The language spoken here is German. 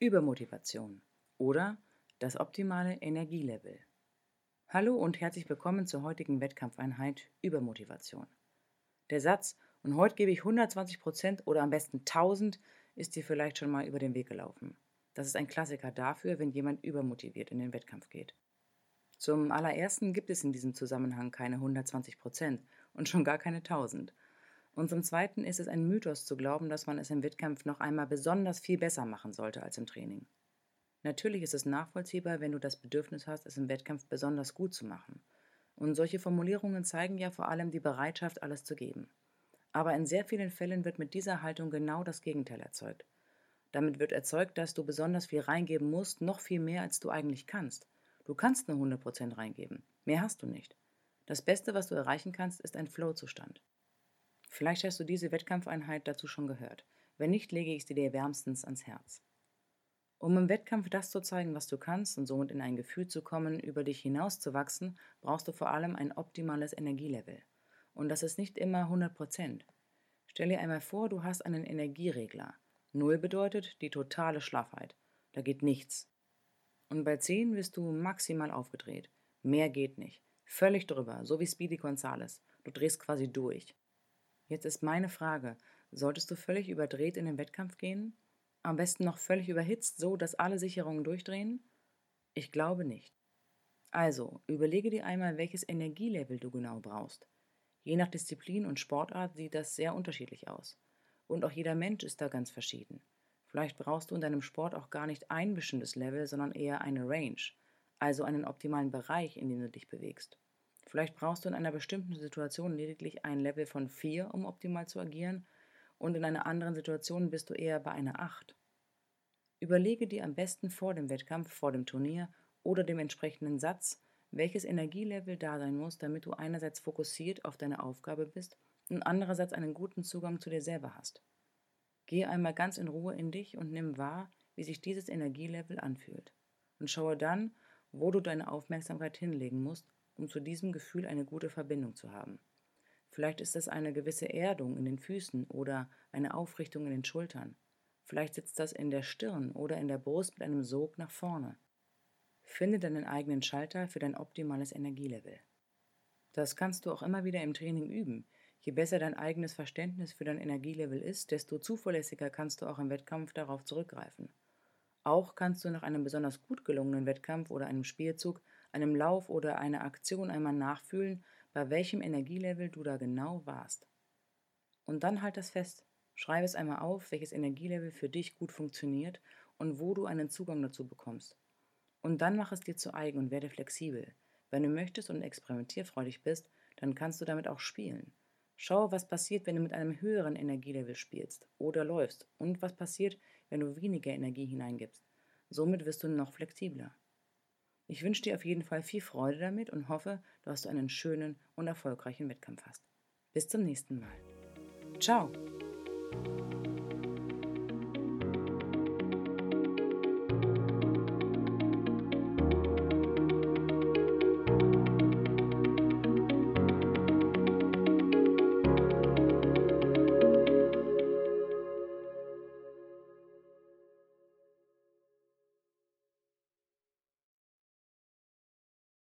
Übermotivation oder das optimale Energielevel. Hallo und herzlich willkommen zur heutigen Wettkampfeinheit Übermotivation. Der Satz, und heute gebe ich 120 Prozent oder am besten 1000, ist dir vielleicht schon mal über den Weg gelaufen. Das ist ein Klassiker dafür, wenn jemand übermotiviert in den Wettkampf geht. Zum allerersten gibt es in diesem Zusammenhang keine 120 Prozent und schon gar keine 1000. Und zum zweiten ist es ein Mythos zu glauben, dass man es im Wettkampf noch einmal besonders viel besser machen sollte als im Training. Natürlich ist es nachvollziehbar, wenn du das Bedürfnis hast, es im Wettkampf besonders gut zu machen. Und solche Formulierungen zeigen ja vor allem die Bereitschaft, alles zu geben. Aber in sehr vielen Fällen wird mit dieser Haltung genau das Gegenteil erzeugt. Damit wird erzeugt, dass du besonders viel reingeben musst, noch viel mehr, als du eigentlich kannst. Du kannst nur 100% reingeben. Mehr hast du nicht. Das Beste, was du erreichen kannst, ist ein Flow-Zustand. Vielleicht hast du diese Wettkampfeinheit dazu schon gehört. Wenn nicht, lege ich sie dir wärmstens ans Herz. Um im Wettkampf das zu zeigen, was du kannst und somit in ein Gefühl zu kommen, über dich hinauszuwachsen, brauchst du vor allem ein optimales Energielevel. Und das ist nicht immer 100 Prozent. Stell dir einmal vor, du hast einen Energieregler. Null bedeutet die totale Schlaffheit. Da geht nichts. Und bei 10 wirst du maximal aufgedreht. Mehr geht nicht. Völlig drüber, so wie Speedy Gonzales. Du drehst quasi durch. Jetzt ist meine Frage, solltest du völlig überdreht in den Wettkampf gehen? Am besten noch völlig überhitzt, so dass alle Sicherungen durchdrehen? Ich glaube nicht. Also, überlege dir einmal, welches Energielevel du genau brauchst. Je nach Disziplin und Sportart sieht das sehr unterschiedlich aus. Und auch jeder Mensch ist da ganz verschieden. Vielleicht brauchst du in deinem Sport auch gar nicht ein bestimmtes Level, sondern eher eine Range, also einen optimalen Bereich, in dem du dich bewegst. Vielleicht brauchst du in einer bestimmten Situation lediglich ein Level von 4, um optimal zu agieren, und in einer anderen Situation bist du eher bei einer 8. Überlege dir am besten vor dem Wettkampf, vor dem Turnier oder dem entsprechenden Satz, welches Energielevel da sein muss, damit du einerseits fokussiert auf deine Aufgabe bist und andererseits einen guten Zugang zu dir selber hast. Gehe einmal ganz in Ruhe in dich und nimm wahr, wie sich dieses Energielevel anfühlt. Und schaue dann, wo du deine Aufmerksamkeit hinlegen musst, um zu diesem Gefühl eine gute Verbindung zu haben. Vielleicht ist es eine gewisse Erdung in den Füßen oder eine Aufrichtung in den Schultern. Vielleicht sitzt das in der Stirn oder in der Brust mit einem Sog nach vorne. Finde deinen eigenen Schalter für dein optimales Energielevel. Das kannst du auch immer wieder im Training üben. Je besser dein eigenes Verständnis für dein Energielevel ist, desto zuverlässiger kannst du auch im Wettkampf darauf zurückgreifen. Auch kannst du nach einem besonders gut gelungenen Wettkampf oder einem Spielzug, einem Lauf oder einer Aktion einmal nachfühlen, bei welchem Energielevel du da genau warst. Und dann halt das fest. Schreibe es einmal auf, welches Energielevel für dich gut funktioniert und wo du einen Zugang dazu bekommst. Und dann mach es dir zu eigen und werde flexibel. Wenn du möchtest und experimentierfreudig bist, dann kannst du damit auch spielen. Schau, was passiert, wenn du mit einem höheren Energielevel spielst oder läufst und was passiert, wenn du weniger Energie hineingibst. Somit wirst du noch flexibler. Ich wünsche dir auf jeden Fall viel Freude damit und hoffe, dass du einen schönen und erfolgreichen Wettkampf hast. Bis zum nächsten Mal. Ciao!